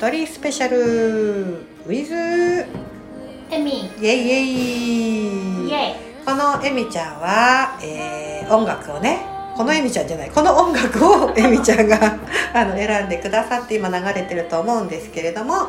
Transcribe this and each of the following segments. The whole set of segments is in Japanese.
一人スペシャル。ウィズ。エミ。イェイイェイ。イエイ。このエミちゃんは、えー音楽をね。このエミちゃんじゃない。この音楽を エミちゃんがあの選んでくださって今流れてると思うんですけれども。は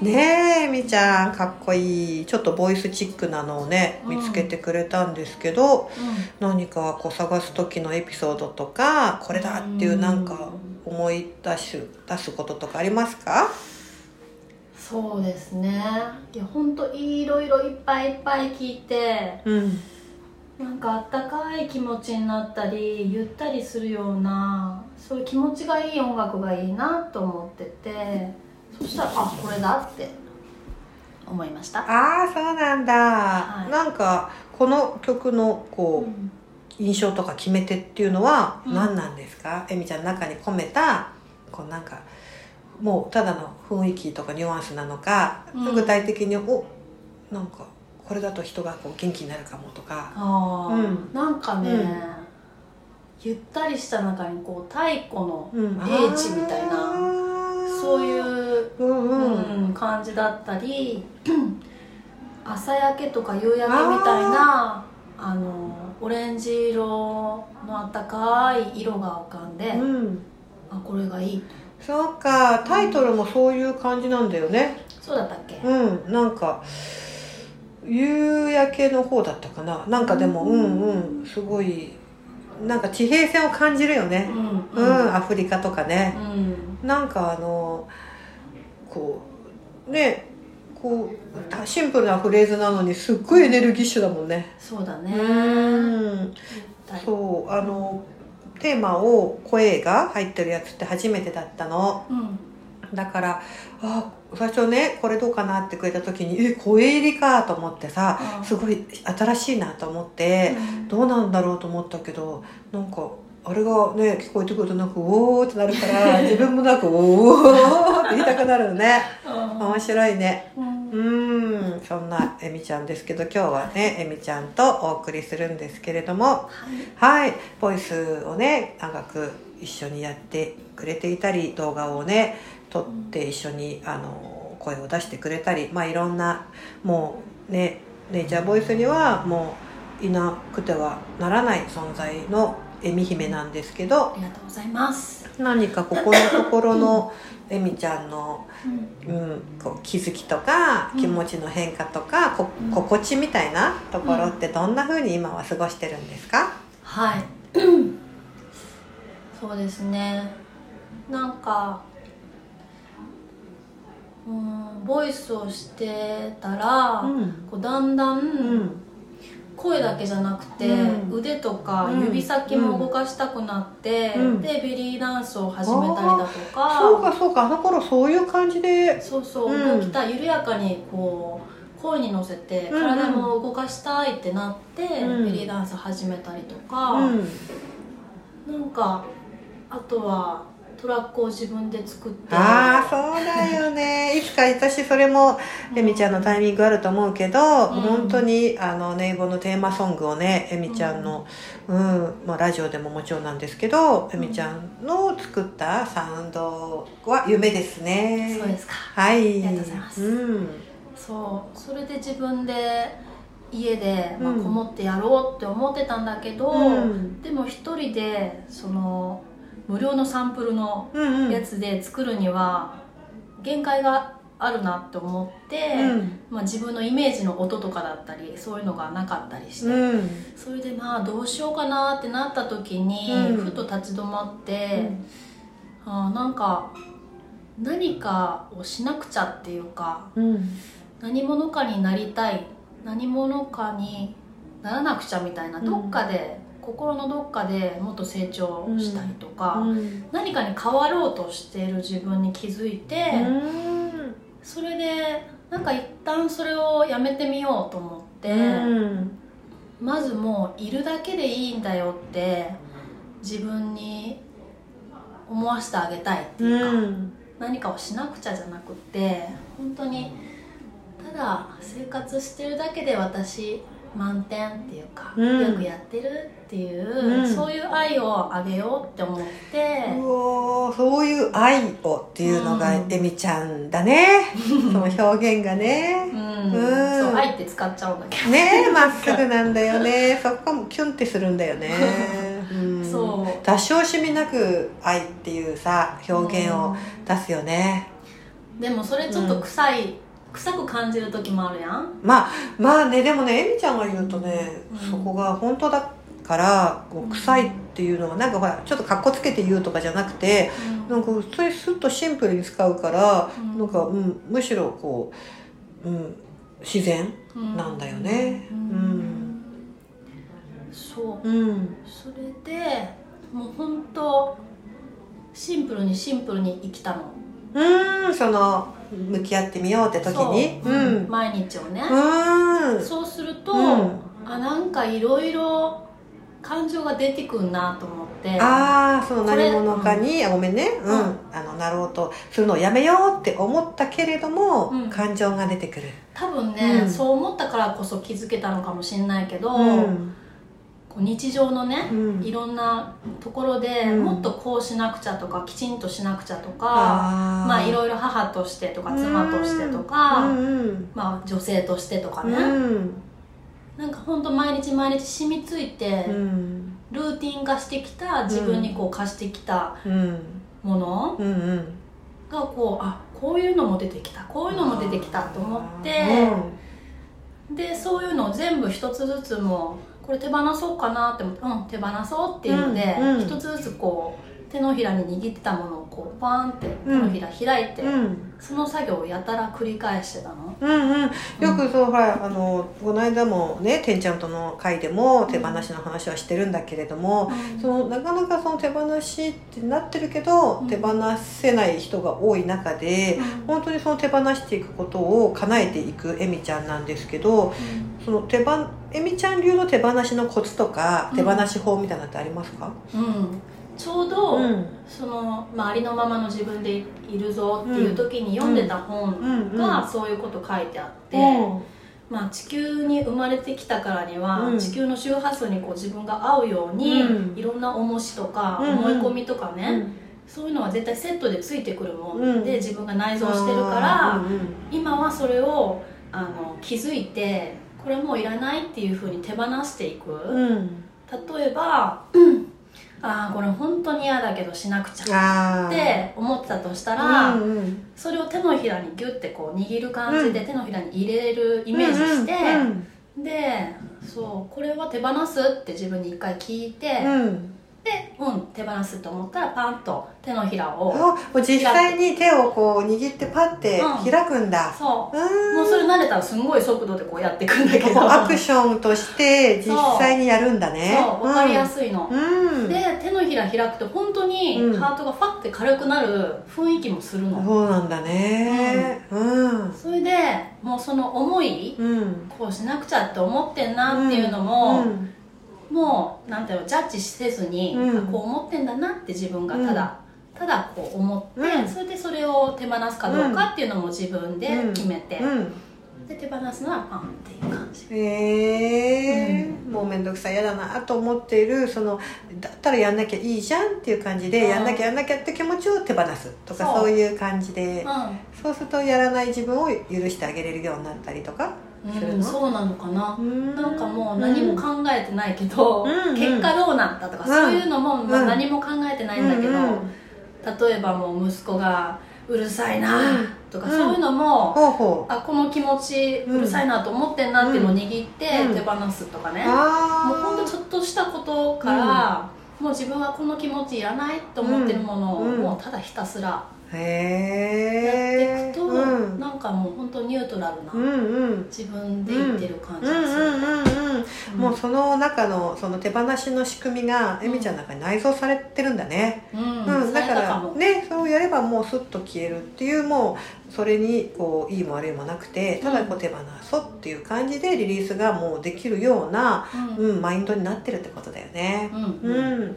い。ねえエミちゃん。かっこいい。ちょっとボイスチックなのをねうん見つけてくれたんですけど、何かこう探す時のエピソードとかこれだっていうなんか思い出し出すこととかありますか？そうですね。いや本当いろいろいっぱいいっぱい聞いてうん。なんかあったかい気持ちになったりゆったりするようなそういう気持ちがいい音楽がいいなと思っててそしたらあこれだって思いました。ああそうなんだ、はい。なんかこの曲のこう、うん印象とか決め手っていうのはうん。何なんですか、エミちゃんの中に込めたこうなんかもうただの雰囲気とかニュアンスなのか、うん。具体的におなんかこれだと人がこう元気になるかもとか。あー。うん。なんかね、うん。ゆったりした中にこう太古のうん。英知みたいなあー。そういううんうん、うん、感じだったり 朝焼けとか夕焼けみたいなあのオレンジ色のあったかい色が浮かんで、うん。あこれがいい。そうか。タイトルもそういう感じなんだよね。そうだったっけ、うん。なんか夕焼けの方だったかな。なんかでもうん。うんすごいなんか地平線を感じるよね。うん。うん、アフリカとかね。うん。なんかあのこうねこうたシンプルなフレーズなのにすっごいエネルギッシュだもんね。そうだね。うん。はいそうあのテーマを声が入ってるやつって初めてだったの。うん。だからあ最初ねこれどうかなってくれた時にえ声入りかと思ってさうん。すごい新しいなと思ってどうなんだろうと思ったけどなんかあれがね聞こえてくるとなんかおおってなるから自分もなんかおおって言いたくなるのね。面白いね。うんうーんそんなえみちゃんですけど今日はねえみちゃんとお送りするんですけれどもはい。はいボイスをね長く一緒にやってくれていたり動画をね撮って一緒にあの声を出してくれたりまあいろんなもうねネイチャーボイスにはもういなくてはならない存在のえみ姫なんですけどありがとうございます、何かここのところの えみちゃんのうん。うん、こう気づきとかうん。気持ちの変化とか、こうん。心地みたいなところってどんな風に今は過ごしてるんですか？はい。そうですね。なんかうんボイスをしてたら、ん。こうだんだん声だけじゃなくて、うん。腕とかうん。指先も動かしたくなって、うん。でベリーダンスを始めたりだとか。そうかそうかあの頃そういう感じで。そうそう。うん。動きたい緩やかにこう声に乗せて体も動かしたいってなって、うん。ベリーダンス始めたりとうか、ん。なんかあとはトラックを自分で作って。ああそうだよね。いつか私それもえみちゃんのタイミングあると思うけど、本当にあのネイボのテーマソングをねえみちゃんの、うん。まあ、ラジオでももちろんなんですけどえみちゃんの作ったサウンドは夢ですね。そうですか。はい。ありがとうございます。うん。そう。それで自分で家で、まあ、うん。こもってやろうって思ってたんだけど、うん。でも一人でその無料のサンプルのうんうん。やつで作るには限界があるなって思って、うん。まあ、自分のイメージの音とかだったりそういうのがなかったりして、うん。それでまあどうしようかなってなった時に、うん。ふと立ち止まって、あーなんか何かをしなくちゃっていうかうん。何者かになりたい何者かにならなくちゃみたいな、うん。どっかで心のどっかでもっと成長したりとか、うん。何かに変わろうとしている自分に気づいて、うん。それでなんか一旦それをやめてみようと思って、うん。まずもういるだけでいいんだよって自分に思わせてあげたいっていうか、うん。何かをしなくちゃじゃなくて本当にただ生活してるだけで私満点っていうか、うん。よくやってるっていう、うん。そういう愛をあげようって思って、うおーそういう愛をっていうのがうん。エミちゃんだね。その表現がね。うん。うん。そう愛って使っちゃうんだけど、ねまっすぐなんだよね。そこもキュンってするんだよね、うん、そう。出し惜しみなく愛っていうさ表現を出すよね。でもそれちょっと臭い、臭く感じる時もあるやん。まあまあねでもねエミちゃんが言うとね、うん。そこが本当だからこう臭いっていうのはなんかほらちょっとかっこつけて言うとかじゃなくてなんか普通にスッとシンプルに使うから、うん。なんか、うん、むしろこう、うん、自然うん。なんだよね。うん。そう。うん。それでもう本当シンプルにシンプルに生きたのうんその向き合ってみようって時に。そう。うん。毎日をね、うん。そうすると、うん。あなんかいろいろ感情が出てくんなと思って。ああその何者かに、あごめんね。うん、うん。あのなろうとするのをやめようって思ったけれども、うん。感情が出てくる。多分ね、うん。そう思ったからこそ気づけたのかもしれないけど、うん日常のね、うん。いろんなところで、うん。もっとこうしなくちゃとかきちんとしなくちゃとかまあいろいろ母としてとか妻としてとか、うんうん。まあ、女性としてとかうね、ん。なんか本当毎日毎日染みついて、うん。ルーティン化してきた自分にこう貸してきたうん。ものうんうん。がこうあこういうのも出てきたこういうのも出てきたと思って、でそういうのを全部一つずつもうこれ手放そうかなって思ってうん手放そうっていうので、一つずつこう手のひらに握ってたものをこうパーンって手のひら開いて、うん。うん。その作業をやたら繰り返してたの？うんうん、よくそうほらあのこの間もねてんちゃんとの会でも手放しの話はしてるんだけれども、そのなかなかその手放しってなってるけど、うん。手放せない人が多い中で、本当にその手放していくことを叶えていくえみちゃんなんですけどその手放えみちゃん流の手放しのコツとかうん。手放し法みたいなのってありますか、うんちょうど、うん。その、まあ、ありのままの自分でいるぞっていう時に読んでた本うんがそういうこと書いてあって、うん。まあ、地球に生まれてきたからには、うん。地球の周波数にこう自分が合うように、うん。いろんな重しとか、思い込みとかね、うん。そういうのは絶対セットでついてくるもんうん。で、自分が内蔵してるから、今はそれをあの気づいてこれもういらないっていうふうに手放していく、うん。例えば、ああこれ本当に嫌だけどしなくちゃって思ってたとしたら、うんうん。それを手のひらにギュッてこう握る感じで手のひらに入れるイメージして、でそうこれは手放すって自分に一回聞いて、うんうんでうん手放すと思ったらパンと手のひらをあもう実際に手をこう握ってパッてうん。開くんだ、そう。うん。もうそれ慣れたらすんごい速度でこうやっていくんだけど。アクションとして実際にやるんだね。そう分かりやすいの、うん、で手のひら開くと本当にうん。ハートがファッて軽くなる雰囲気もするの、そうなんだね。うん。それでもうその思いうん。こうしなくちゃって思ってんなっていうのも、うんもうなんていうのジャッジせずに、うん。あこう思ってんだなって自分がただ、ただこう思って、うん。それでそれを手放すかどうかっていうのも自分で決めて、うん。で手放すのはパンっていう感じ。へえ、もう面倒くさい嫌だな。と思っているそのだったらやんなきゃいいじゃんっていう感じで、うん。やんなきゃやんなきゃって気持ちを手放すとかそう。いう感じで。うそうするとやらない自分を許してあげれるようになったりとかうん、そうなのかな、うん。なんかもう何も考えてないけど、うん。結果どうなったとか、うん。そういうのも、何も考えてないんだけど、うん例えばもう息子がうるさいなとか、うんそういうのも、あこの気持ちうるさいなと思ってんなっていうのを握ってうん。手放すとかね、もうほんとちょっとしたことから、もう自分はこの気持ちいらないと思ってるものを、うんもうただひたすらへやってえいくと、うん。なんかもう本当ニュートラルな、うんうん。自分でいってる感じうんがする、うんうんうんもうその中のその手放しの仕組みがうんエミちゃんの中に内蔵されてるんだね、うん。うん、だからもねそれをやればもうスッと消えるっていうもうそれにこういいも悪いもなくてただこう手放そうっていう感じでリリースがもうできるような、うん。うん、マインドになってるってことだよね。うん。うん、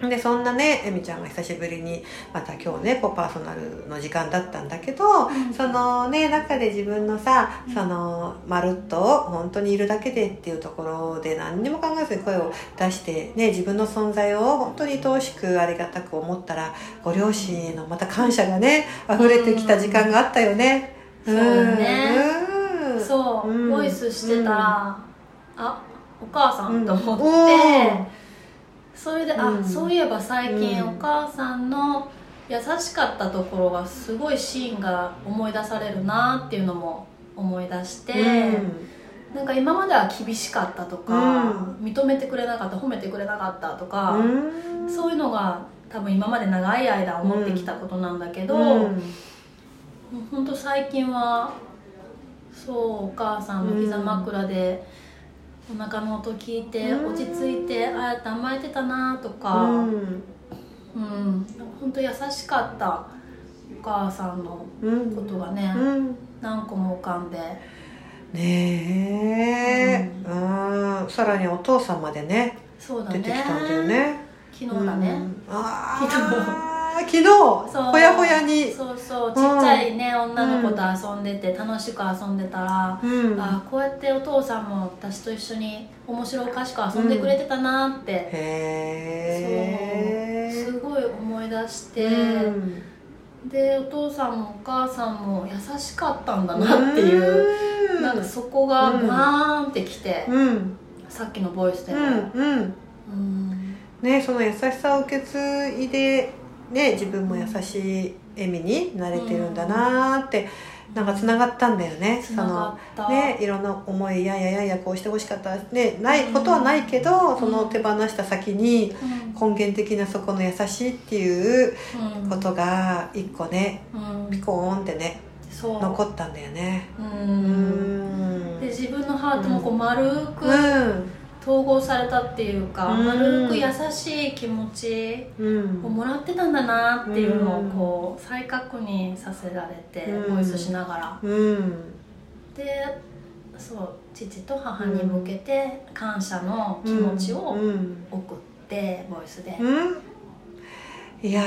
でそんなねえみちゃんが久しぶりにまた今日ねこうパーソナルの時間だったんだけど、うん。そのね中で自分のさそのまるっと本当にいるだけでっていうところで何にも考えずに声を出して、ね、自分の存在を本当に愛おしくありがたく思ったらご両親へのまた感謝がね溢れてきた時間があったよね。そうだね。うん。そう、うん。ボイスしてたら、あお母さんと思って、うんそれで、うん。あそういえば最近うんお母さんの優しかったところがすごいシーンが思い出されるなっていうのも思い出して、なんか今までは厳しかったとか、うん。認めてくれなかった褒めてくれなかったとか、うん。そういうのが多分今まで長い間思ってきたことなんだけど、うん。ほんと最近はそうお母さんの膝枕でお腹の音聞いてうん。落ち着いてああやって甘えてたなとうかん。うん。本当優しかったお母さんのうん。ことがね。うん。何個も浮かんで。ねえ、うん、さらにお父さんまでねそうだね。出てきたんだよね。昨日だね、うん。あ昨日。あ昨日ほやほやに。そうそう。ちっちゃいね、女の子と遊んでて楽しく遊んでたら、うん。あこうやってお父さんも私と一緒に面白おかしく遊んでくれてたなって、へえそう。すごい思い出して、うん。でお父さんもお母さんも優しかったんだなっていう、うん。なんかそこがうん。バーンってきて、うん。さっきのボイスでうも、んうん。うん。ねその優しさを受け継いでね自分も優しい笑みになれてるんだなーって、なんかつながったんだよね。そのねいろんな思いややややこうしてほしかった。ねないことはないけど、その手放した先に根源的なそこの優しいっていううん。ことが一個ねうん。ピコーンってね残ったんだよね。ううんん。で自分のハートもこう丸くうん統合されたっていうか、うん。丸く優しい気持ちうん。をもらってたんだなっていうのをうん。こう再確認させられて、うん。ボイスしながら。うん。でそう父と母に向けて感謝の気持ちをうん。送ってボイスで。うん。いや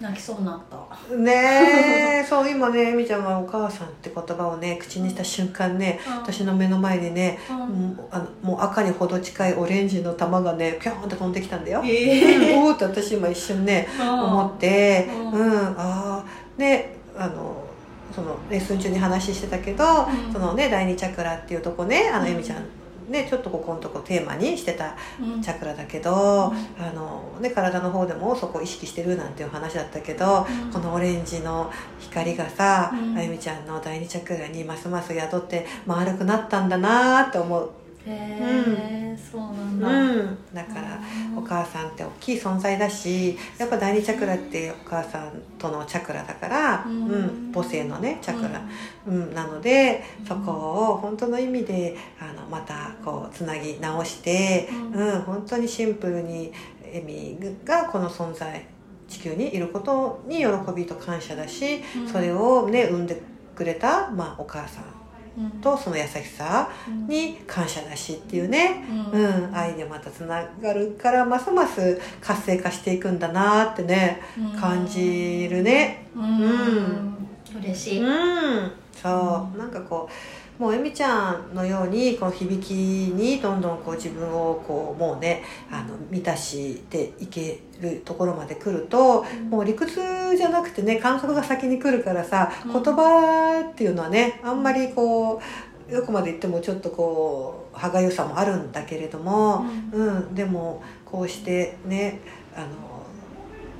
泣きそうになった。ーねえ そう今ねえみちゃんが「お母さん」って言葉をね口にした瞬間ねうん。私の目の前にねうん。もうあのもう赤にほど近いオレンジの玉がねピョーンって飛んできたんだよ。えうん。おーって私今一瞬ね思ってううん。ん、ああであのそのレッスン中に話してたけど、うん。そのね第二チャクラっていうとこねあのうん。えみちゃんねちょっとここのとこテーマにしてたうん。チャクラだけど、あのね、体の方でもそこを意識してるなんていう話だったけど、うん。このオレンジの光がさ、うん。あゆみちゃんの第二チャクラにますます宿って丸くなったんだなって思う、へえそうなんだ、うん、だから、うんお母さんって大きい存在だしやっぱ第二チャクラってお母さんとのチャクラだから、ううんん母性のねチャクラ、うん。なのでそこを本当の意味であのまたこうつなぎ直して、ううん本当にシンプルにエミがこの存在地球にいることに喜びと感謝だし、うん。それをね産んでくれた、まあ、お母さんうんとその優しさうん。に感謝だしっていうね、ううん。ん愛でまたつながるからますます活性化していくんだなってね感じるね。うん、うん。嬉しい、うん、そう。なんかこうもうえみちゃんのようにこの響きにどんどんこう自分をこうもうねあの満たしていけるところまで来るともう理屈じゃなくてね感覚が先に来るからさうん。言葉っていうのはねあんまりこうどこまで言ってもちょっとこう歯がゆさもあるんだけれども、うん、でもこうしてねあの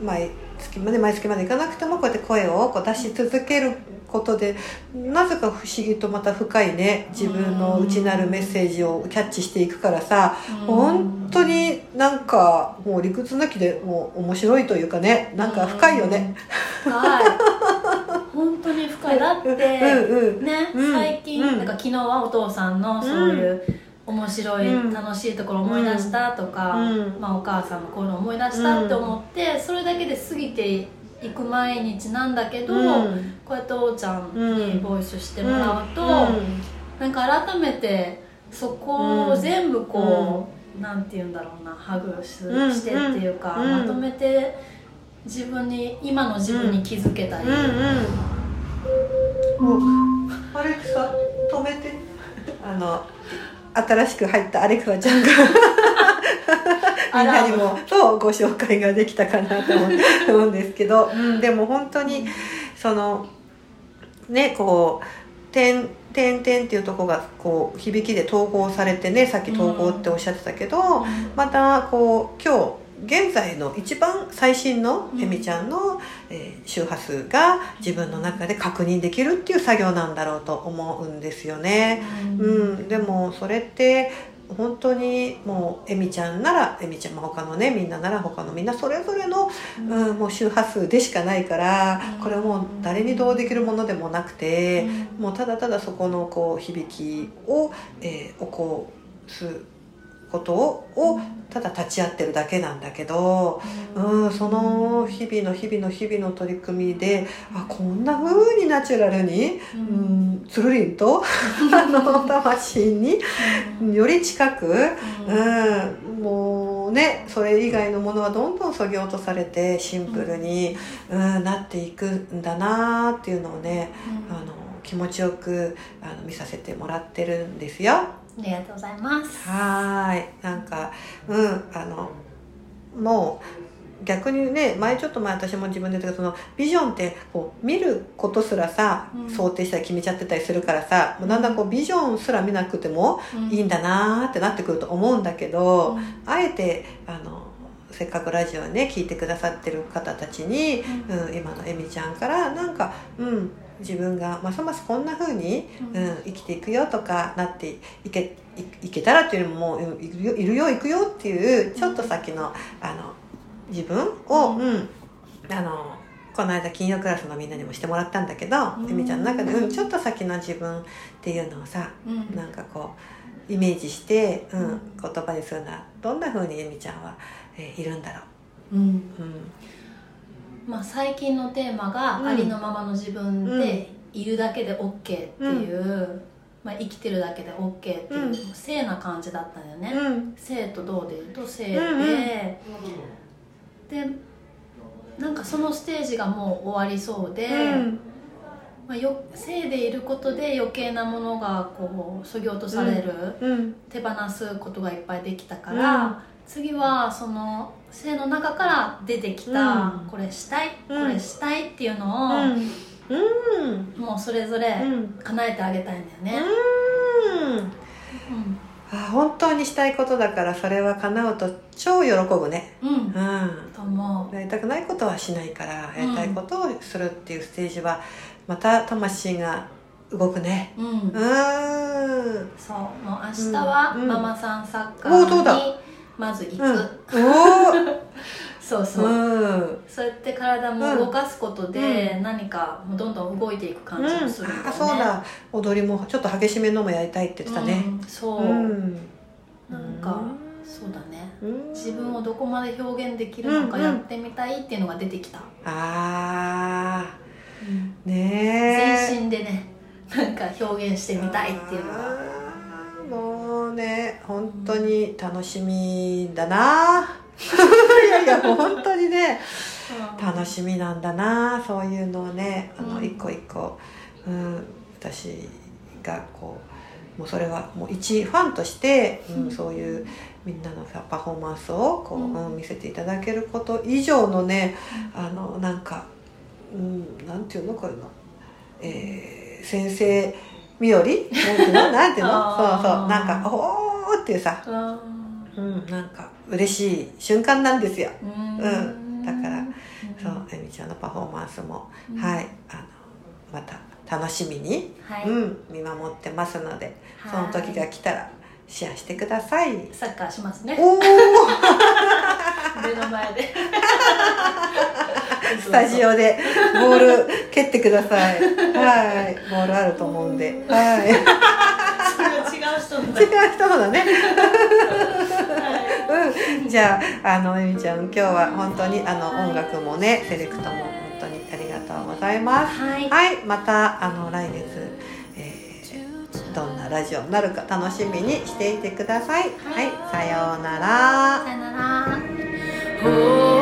毎月まで毎月までいかなくてもこうやって声をこう出し続けることでなぜか不思議とまた深いね自分の内なるメッセージをキャッチしていくからさ本当になんかもう理屈抜きでもう面白いというかねなんか深いよね。深い本当に深いだって、うんうんね、うん最近、うんなんか昨日はお父さんのそういう面白い、うん。楽しいところを思い出したとか、うん。まあ、お母さんのこういうのを思い出したって思って、それだけで過ぎていく毎日なんだけど、うん。こうやっておーちゃんにボイスしてもらうと、うん。なんか改めてそこを全部こう、なんて言うんだろうなハグし,、うんしてっていうか、うんまとめて自分に今の自分に気づけたり、うんうん。もうアレクサ止めて。あの新しく入ったアレクサちゃんが みんなにもそうご紹介ができたかなと思うんですけど、うん、でも本当にそのねこう「点点点」っていうとこがこう響きで統合されてねさっき統合っておっしゃってたけど、またこう今日現在の一番最新のうんえみちゃんの、えー周波数が自分の中で確認できるっていう作業なんだろうと思うんですよね。うん、でもそれって本当にもうえみちゃんならえみちゃんも他のねみんななら他のみんなそれぞれの、うん、もう周波数でしかないからうん。これはもう誰にどうできるものでもなくて。うん。もうただただそこのこう響きを、えー起こすことををただ立ち会ってるだけなんだけど、うん、その日々の日々の日々の取り組みであこんな風にナチュラルに、ううんん、つるりんとあの魂により近く、うん、もうねそれ以外のものはどんどんそぎ落とされてシンプルに、うん、なっていくんだなっていうのをねあの気持ちよくあの見させてもらってるんですよ。ありがとうございます。はーい。なんかうんあのもう逆にね前ちょっと前私も自分で言ったけどそのビジョンってこう見ることすらさ、うん。想定したり決めちゃってたりするからさもうだんだんこうビジョンすら見なくてもいいんだなーってなってくると思うんだけど、あえてあのせっかくラジオね聞いてくださってる方たちに、うん、今のえみちゃんからなんか、うん、自分がますますこんな風に、ううんん生きていくよとかなっていけいいけたらっていうのももううんいるよいるよ行くよっていうちょっと先のあの自分を、ううんあのこの間金曜クラスのみんなにもしてもらったんだけど、うん。えみちゃんの中で、うん、ちょっと先の自分っていうのをさうん。なんかこうイメージして、うんうん。言葉にするのはどんな風にえみちゃんは、えーいるんだろう。ん。う。うんまあ、最近のテーマが、うん。ありのままの自分でいるだけで OK っていう、まあ、生きてるだけで OK っていう、うん。性な感じだったんだよね、うん。性とどうで言うと性で、でなんかそのステージがもう終わりそうで、うん。まあ、よ性でいることで余計なものがこうそぎ落とされる、うん。手放すことがいっぱいできたから、うん次はその性の中から出てきた、うん。これしたい、うん。これしたいっていうのうを、んうん。もうそれぞれうん。叶えてあげたいんだよね、うん。うん。あ本当にしたいことだからそれは叶うと超喜ぶね。うん。うん。と思やりたくないことはしないからやりたいことをするっていうステージはまた魂が動くね。ううん、うーん。そう。もう明日はうん。ママさんサッカおーそうだ？ーにまず行く、うん。おそうそう、ーうん。そうやって体も動かすことで何かもうどんどん動いていく感じもするんだよね、あそうだ。踊りもちょっと激しめのもやりたいって言ってたね。うん。そう、う。ん。なんかそうだね。うん。自分をどこまで表現できるのかうんうん。やってみたいっていうのが出てきた、あー。ねえ全身でねなんか表現してみたいっていうのが。あーね本当に楽しみだな。いやいや本当にね楽しみなんだなそういうのをねあのうん。一個一個、うん、私がこうもうそれはもう一ファンとして、うんうん。そういうみんなのさパフォーマンスをこう、うん。うん見せていただけること以上のねあのなんか、うん、なんていうのこういうの、えー先生身寄り？なんていうの？なんていうの？そうそう。なんかおーっていうさ、うん。うん、なんか嬉しい瞬間なんですよ。うん。うん。だからそうえみちゃんのパフォーマンスも、うん。はいあのまた楽しみに、はい、うん、見守ってますのではい。その時が来たらシェアしてください。サッカーしますね。おお 目の前で スタジオでボール蹴ってください。はい、ボールあると思うんで、はい。違う人のだ違う人のだね。はい。うん、じゃあ、あの、えみちゃん、今日は本当に、あの、音楽もね、セレクトも本当にありがとうございます。はい。はい、また、あの、来月、えーどんなラジオになるか楽しみにしていてください。はい、さようなら。さよなら